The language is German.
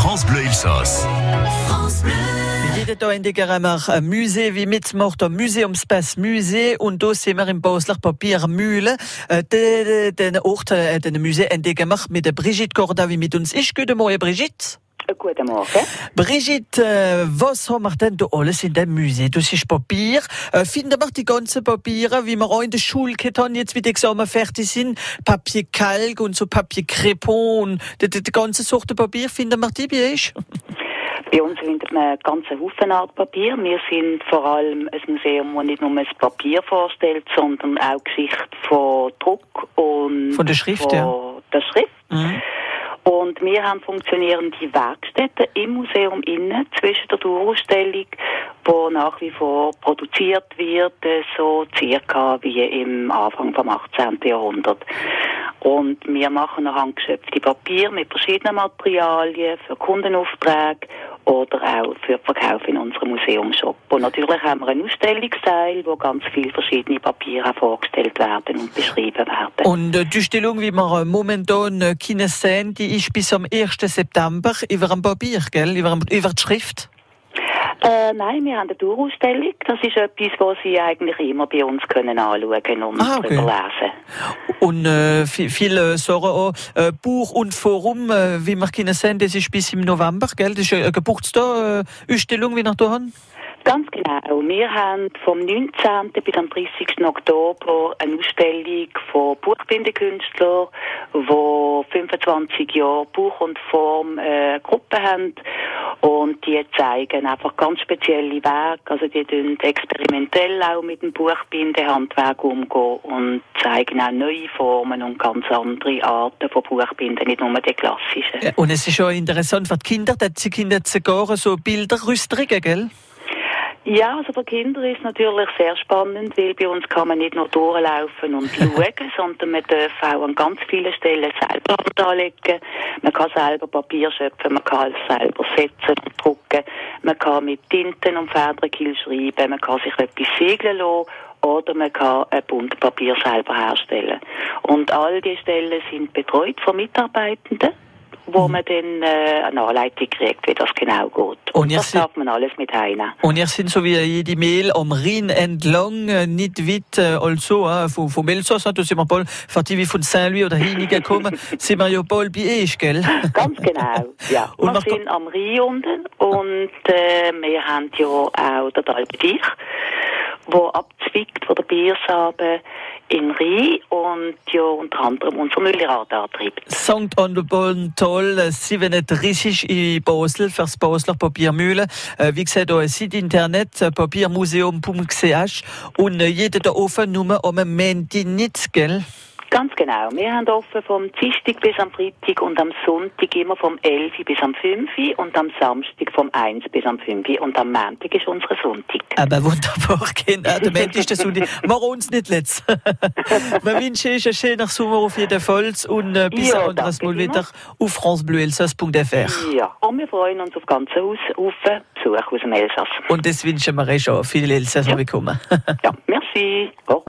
France Bleu Elsass. Jede da in Digeremmer ein Musee wie mitmacht am Museumspass Musee und da sind wir im Basler Papiermühle. Äh, Den, Ort, äh, den Musee entdecken wir mit Brigitte Corda, wie mit uns ist. Guten Morgen, Brigitte. Guten Morgen. Brigitte, was haben wir denn da alles in dem Musee? Das ist Papier. Finden wir die ganzen Papiere, wie wir auch in der Schule haben, jetzt wie die Examen fertig sind? Papier Kalk und so Papier Crepon und die, die, die ganze Sorte Papier, finden wir die bei euch? Bei uns findet man einen ganzen Haufen Art Papier. Wir sind vor allem ein Museum, das nicht nur das Papier vorstellt, sondern auch Geschichte von Druck und Von der Schrift, von ja. der Schrift. Mhm. Wir haben funktionierende Werkstätten im Museum innen zwischen der Dauerausstellung, wo nach wie vor produziert wird, äh, so circa wie im Anfang vom 18. Jahrhundert. Und wir machen handgeschöpfte Papier mit verschiedenen Materialien für Kundenaufträge oder auch für Verkauf in unserem Museumshop. Und natürlich haben wir einen Ausstellungsteil, wo ganz viele verschiedene Papiere vorgestellt werden und beschrieben werden. Und äh, die Stellung, wie wir momentan äh, sehen, die ist bis am 1. September über am Papier, gell? Über, über die Schrift. Äh, nein, wir haben eine Dauerausstellung. Das ist etwas, was Sie eigentlich immer bei uns können anschauen und Ah, okay. darüber lesen. Und äh, vi- viele sagen auch, äh, Buch und Forum, äh, wie wir können sehen, das ist bis im November, gell? Das ist eine Geburtstag, äh, Ausstellung, wie wir da haben. Ganz genau. Wir haben vom 19. bis am 30. Oktober eine Ausstellung von Buchbindekünstlern, die 25 Jahre Buch und Form äh, Gruppe haben. Und die zeigen einfach ganz spezielle Werke. Also die tun experimentell auch mit dem Buchbindehandwerk umgehen und zeigen auch neue Formen und ganz andere Arten von Buchbinden, nicht nur die klassischen. Und es ist schon interessant für die Kinder, dass sie Kinder sogar so Bilderrüsterungen, gell? Ja, also für Kinder ist natürlich sehr spannend, weil bei uns kann man nicht nur durchlaufen und schauen, sondern man darf auch an ganz vielen Stellen selber Hand anlegen. Man kann selber Papier schöpfen, man kann es selber setzen und drucken, man kann mit Tinten und Federkiel schreiben, man kann sich etwas segeln lassen oder man kann ein Bund Papier selber herstellen. Und all die Stellen sind betreut von Mitarbeitenden wo man dann äh, eine Anleitung kriegt, wie das genau geht. Und Und das darf man alles mit heimnehmen. Und ihr sind so wie jede Mail am Rhein entlang, äh, nicht weit, äh, also, äh, von, von Elsass, da sind wir die wie von Saint-Louis oder Hinigen kommen, sind wir ja bald bei euch, gell? Ganz genau, ja. Und wir sind am Rhein unten und äh, wir haben ja auch den Alpedich, wo abzwickt von der Biersabe in Rhein und ja unter anderem unser Müllrad antreibt. St. Anne toll, äh, 37 in Basel fürs Basler Papiermühle. Äh, Wie gesagt, da ist Internet, äh, papiermuseum.ch und äh, jeder da offen nur am Montag nicht, gell? Ganz genau. Wir haben offen vom Dienstag bis am Freitag und am Sonntag immer vom 11 bis am 5 und am Samstag vom 1 bis am 5 und am Montag ist unser Sonntag. Aber wunderbar, genau. Der Montag ist der Sonntag. Mach uns nicht letzt. Wir wünschen euch einen schönen Sommer auf jeden Fall und äh, bis Ja, ein anderes Mal wieder auf francebleuelsass.fr. Ja, und wir freuen uns auf ganze Haus auf Besuch aus dem Elsass. Und das wünschen wir euch auch. Viele Elsässer Ja. willkommen. Ja, merci. Au